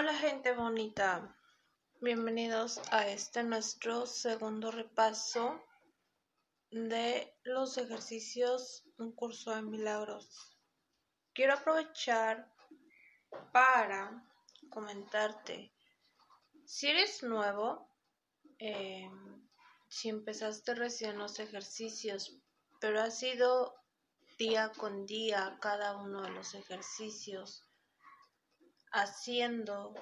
Hola gente bonita, bienvenidos a este nuestro segundo repaso de los ejercicios un curso de milagros. Quiero aprovechar para comentarte, si eres nuevo, em, si empezaste recién los ejercicios, pero ha sido día con día cada uno de los ejercicios, haciendo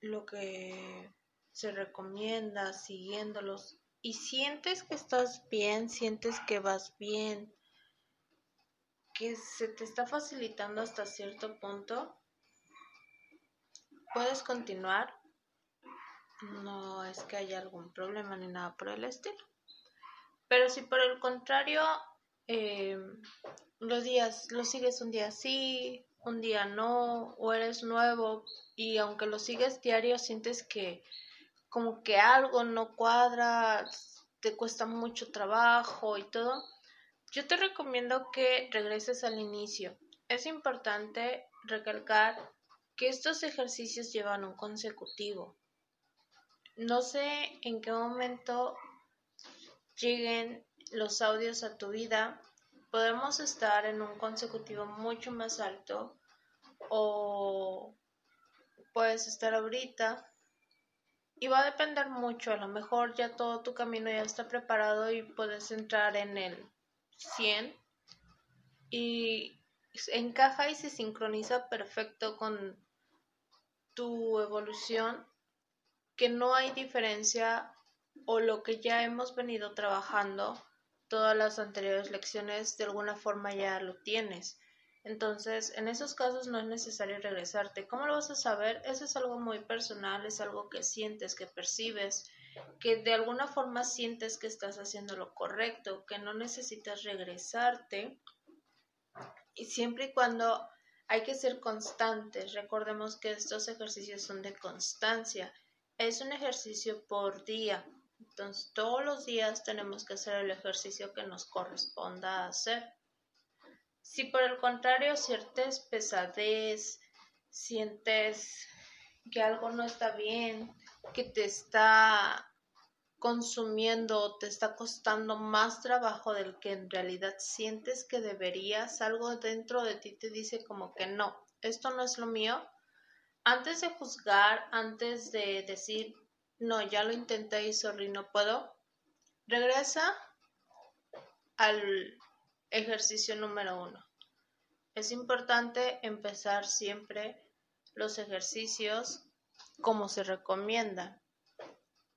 lo que se recomienda, siguiéndolos, y sientes que estás bien, sientes que vas bien, que se te está facilitando hasta cierto punto, puedes continuar. No es que haya algún problema ni nada por el estilo. Pero si por el contrario eh, los días, lo sigues un día sí, un día no, o eres nuevo y aunque lo sigues diario sientes que como que algo no cuadra, te cuesta mucho trabajo y todo, yo te recomiendo que regreses al inicio. Es importante recalcar que estos ejercicios llevan un consecutivo. No sé en qué momento lleguen los audios a tu vida, podemos estar en un consecutivo mucho más alto o puedes estar ahorita y va a depender mucho, a lo mejor ya todo tu camino ya está preparado y puedes entrar en el 100 y encaja y se sincroniza perfecto con tu evolución, que no hay diferencia o lo que ya hemos venido trabajando todas las anteriores lecciones de alguna forma ya lo tienes. Entonces, en esos casos no es necesario regresarte. ¿Cómo lo vas a saber? Eso es algo muy personal, es algo que sientes, que percibes, que de alguna forma sientes que estás haciendo lo correcto, que no necesitas regresarte. Y siempre y cuando hay que ser constantes, recordemos que estos ejercicios son de constancia. Es un ejercicio por día. Entonces, todos los días tenemos que hacer el ejercicio que nos corresponda hacer. Si por el contrario sientes pesadez, sientes que algo no está bien, que te está consumiendo, te está costando más trabajo del que en realidad sientes que deberías, algo dentro de ti te dice como que no, esto no es lo mío. Antes de juzgar, antes de decir, no, ya lo intenté y sorry, no puedo, regresa al Ejercicio número uno. Es importante empezar siempre los ejercicios como se recomienda.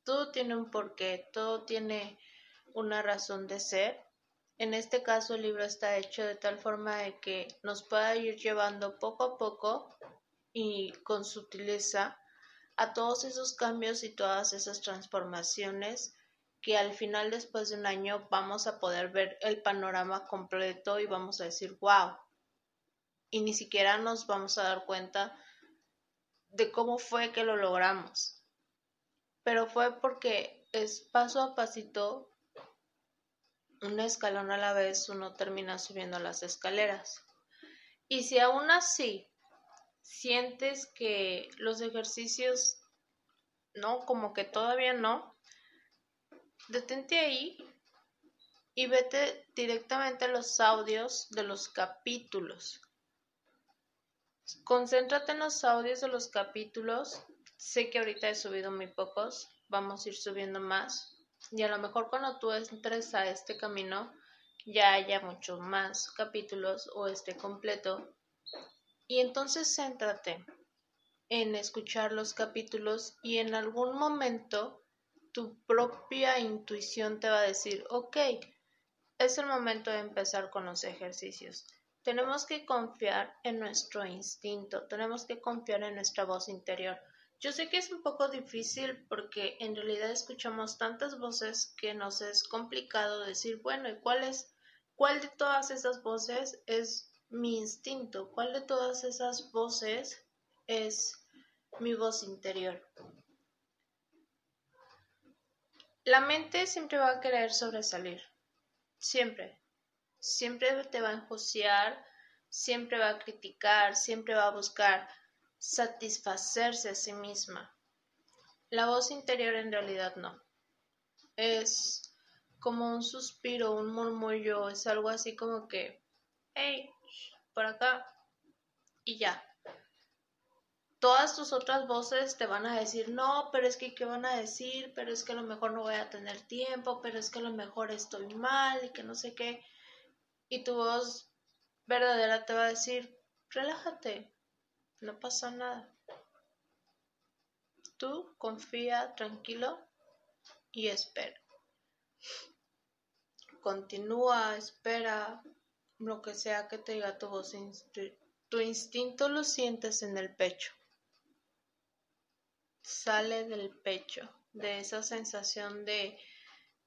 Todo tiene un porqué, todo tiene una razón de ser. En este caso el libro está hecho de tal forma de que nos pueda ir llevando poco a poco y con sutileza a todos esos cambios y todas esas transformaciones que al final después de un año vamos a poder ver el panorama completo y vamos a decir, wow, y ni siquiera nos vamos a dar cuenta de cómo fue que lo logramos. Pero fue porque es paso a pasito, un escalón a la vez, uno termina subiendo las escaleras. Y si aún así sientes que los ejercicios no, como que todavía no, detente ahí y vete directamente a los audios de los capítulos. Concéntrate en los audios de los capítulos. Sé que ahorita he subido muy pocos, vamos a ir subiendo más. Y a lo mejor cuando tú entres a este camino ya haya muchos más capítulos o esté completo. Y entonces céntrate en escuchar los capítulos y en algún momento tu propia intuición te va a decir, ok, es el momento de empezar con los ejercicios. Tenemos que confiar en nuestro instinto, tenemos que confiar en nuestra voz interior. Yo sé que es un poco difícil porque en realidad escuchamos tantas voces que nos es complicado decir, bueno, ¿y cuál es, cuál de todas esas voces es mi instinto? ¿Cuál de todas esas voces es mi voz interior? La mente siempre va a querer sobresalir, siempre. Siempre te va a enjuiciar, siempre va a criticar, siempre va a buscar satisfacerse a sí misma. La voz interior en realidad no. Es como un suspiro, un murmullo, es algo así como que, hey, por acá, y ya. Todas tus otras voces te van a decir, no, pero es que, ¿qué van a decir? Pero es que a lo mejor no voy a tener tiempo, pero es que a lo mejor estoy mal y que no sé qué. Y tu voz verdadera te va a decir, relájate, no pasa nada. Tú confía tranquilo y espera. Continúa, espera, lo que sea que te diga tu voz. Tu instinto lo sientes en el pecho. Sale del pecho, de esa sensación de,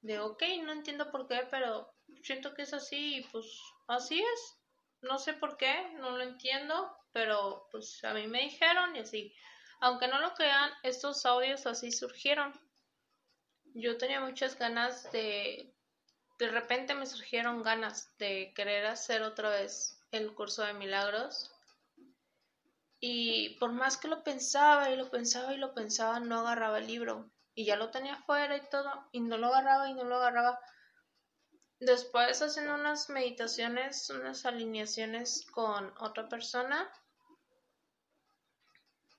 de, ok, no entiendo por qué, pero siento que es así y pues así es. No sé por qué, no lo entiendo, pero pues a mí me dijeron y así. Aunque no lo crean, estos audios así surgieron. Yo tenía muchas ganas de... De repente me surgieron ganas de querer hacer otra vez el curso de milagros. Y por más que lo pensaba y lo pensaba y lo pensaba, no agarraba el libro. Y ya lo tenía afuera y todo, y no lo agarraba y no lo agarraba. Después haciendo unas meditaciones, unas alineaciones con otra persona,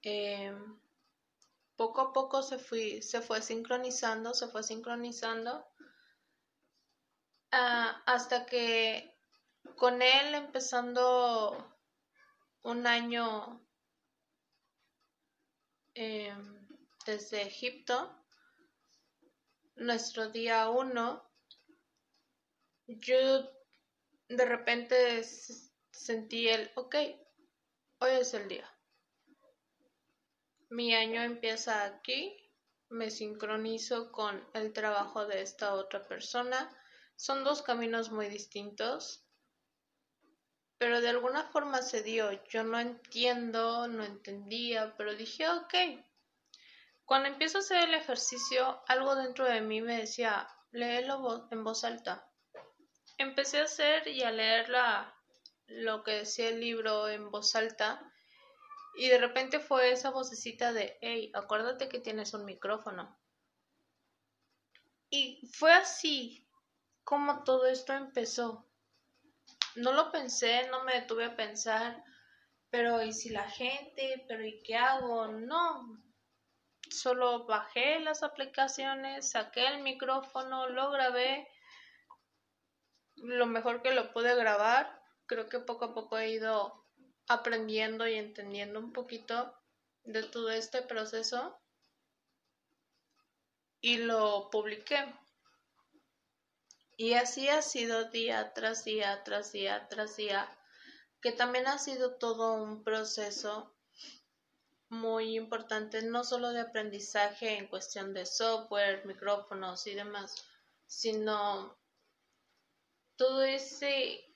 em, poco a poco se, fui, se fue sincronizando, se fue sincronizando, ah, hasta que con él empezando un año em, desde Egipto, nuestro día uno, yo de repente sentí el, ok, hoy es el día. Mi año empieza aquí, me sincronizo con el trabajo de esta otra persona. Son dos caminos muy distintos, pero de alguna forma se dio. Yo no entiendo, no entendía, pero dije, ok. Cuando empiezo a hacer el ejercicio, algo dentro de mí me decía, léelo en voz alta empecé a hacer y a leer lo que decía el libro en voz alta y de repente fue esa vocecita de, hey, acuérdate que tienes un micrófono. Y fue así como todo esto empezó. No lo pensé, no me detuve a pensar, pero ¿y si la gente? ¿Pero y qué hago? No. Solo bajé las aplicaciones, saqué el micrófono, lo grabé lo mejor que lo pude grabar. Creo que poco a poco he ido aprendiendo y entendiendo un poquito de todo este proceso y lo publiqué. Y así ha sido día tras día, tras día, tras día, que también ha sido todo un proceso muy importante, no solo de aprendizaje en cuestión de software, micrófonos y demás, sino todo ese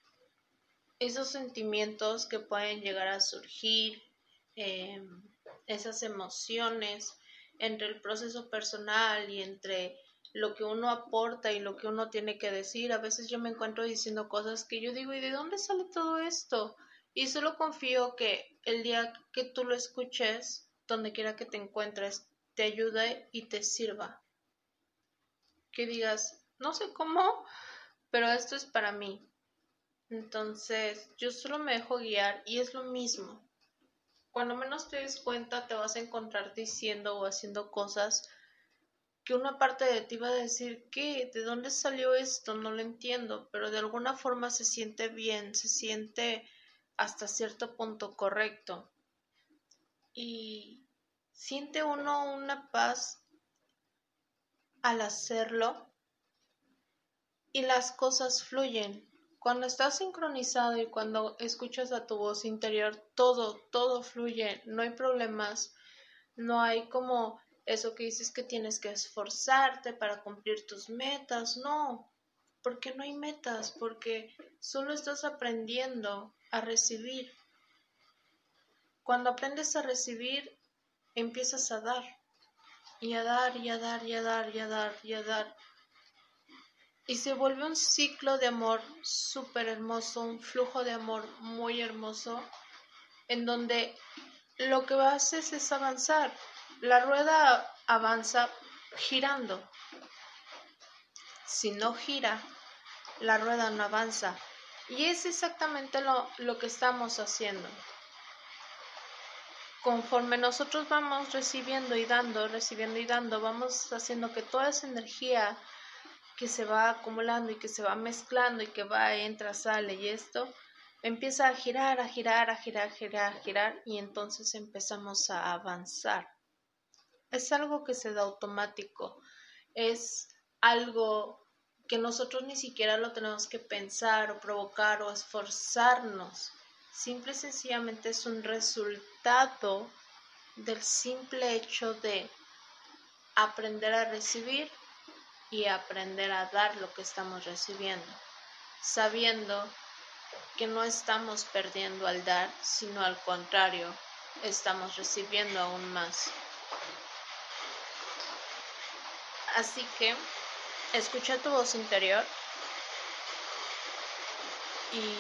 esos sentimientos que pueden llegar a surgir, em, esas emociones entre el proceso personal y entre lo que uno aporta y lo que uno tiene que decir. A veces yo me encuentro diciendo cosas que yo digo, ¿y de dónde sale todo esto? Y solo confío que el día que tú lo escuches, donde quiera que te encuentres, te ayude y te sirva. Que digas, no sé cómo, pero esto es para mí. Entonces, yo solo me dejo guiar y es lo mismo. Cuando menos te des cuenta, te vas a encontrar diciendo o haciendo cosas que una parte de ti va a decir, ¿qué? ¿De dónde salió esto? No lo entiendo, pero de alguna forma se siente bien, se siente hasta cierto punto correcto. Y siente uno una paz al hacerlo y las cosas fluyen. Cuando estás sincronizado y cuando escuchas a tu voz interior, todo, todo fluye, no hay problemas, no hay como eso que dices que tienes que esforzarte para cumplir tus metas, no, porque no hay metas, porque solo estás aprendiendo a recibir. Cuando aprendes a recibir, empiezas a dar, y a dar, y a dar, y a dar, y a dar, y a dar y se vuelve un ciclo de amor súper hermoso, un flujo de amor muy hermoso, en donde lo que haces es avanzar. La rueda avanza girando. Si no gira, la rueda no avanza. Y es exactamente lo, lo que estamos haciendo. Conforme nosotros vamos recibiendo y dando, recibiendo y dando, vamos haciendo que toda esa energía que se va acumulando y que se va mezclando y que va, entra, sale y esto, empieza a girar, a girar, a girar, a girar, a girar y entonces empezamos a avanzar. Es algo que se da automático, es algo que nosotros ni siquiera lo tenemos que pensar o provocar o esforzarnos. Simple y sencillamente es un resultado del simple hecho de aprender a recibir y aprender a dar lo que estamos recibiendo, sabiendo que no estamos perdiendo al dar, sino al contrario, estamos recibiendo aún más. Así que escucha tu voz interior y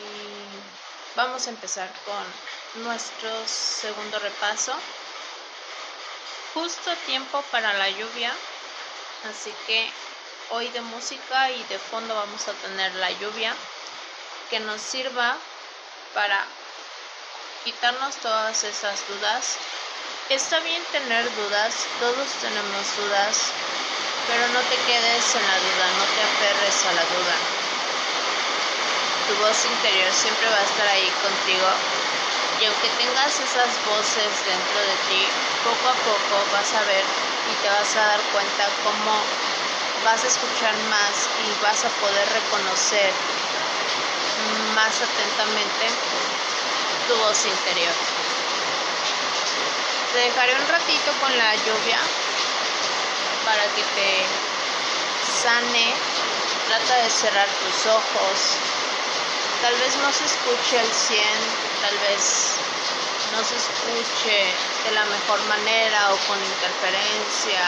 vamos a empezar con nuestro segundo repaso. Justo tiempo para la lluvia, así que hoy de música y de fondo vamos a tener la lluvia que nos sirva para quitarnos todas esas dudas. Está bien tener dudas, todos tenemos dudas, pero no te quedes en la duda, no te aferres a la duda. Tu voz interior siempre va a estar ahí contigo y aunque tengas esas voces dentro de ti, poco a poco vas a ver y te vas a dar cuenta cómo vas a escuchar más y vas a poder reconocer más atentamente tu voz interior. Te dejaré un ratito con la lluvia para que te sane. Trata de cerrar tus ojos. Tal vez no se escuche al 100, tal vez no se escuche de la mejor manera o con interferencia.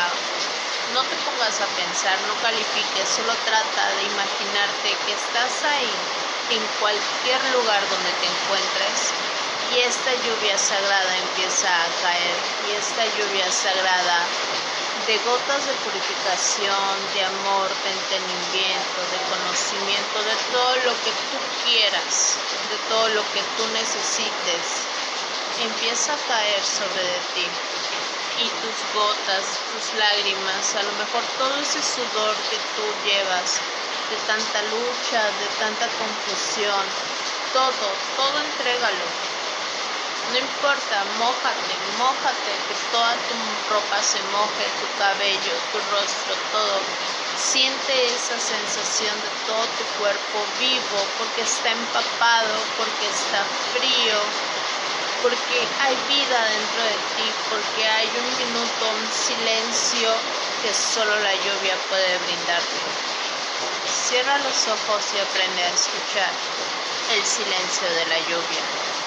No te pongas a pensar, no califiques, solo trata de imaginarte que estás ahí en cualquier lugar donde te encuentres y esta lluvia sagrada empieza a caer y esta lluvia sagrada de gotas de purificación, de amor, de entendimiento, de conocimiento, de todo lo que tú quieras, de todo lo que tú necesites, empieza a caer sobre de ti. Y tus gotas, tus lágrimas, a lo mejor todo ese sudor que tú llevas, de tanta lucha, de tanta confusión, todo, todo entrégalo. No importa, mojate, mojate, que toda tu ropa se moje, tu cabello, tu rostro, todo. Siente esa sensación de todo tu cuerpo vivo, porque está empapado, porque está frío, porque hay vida dentro de ti, porque hay un minuto, un silencio que solo la lluvia puede brindarte. Cierra los ojos y aprende a escuchar el silencio de la lluvia.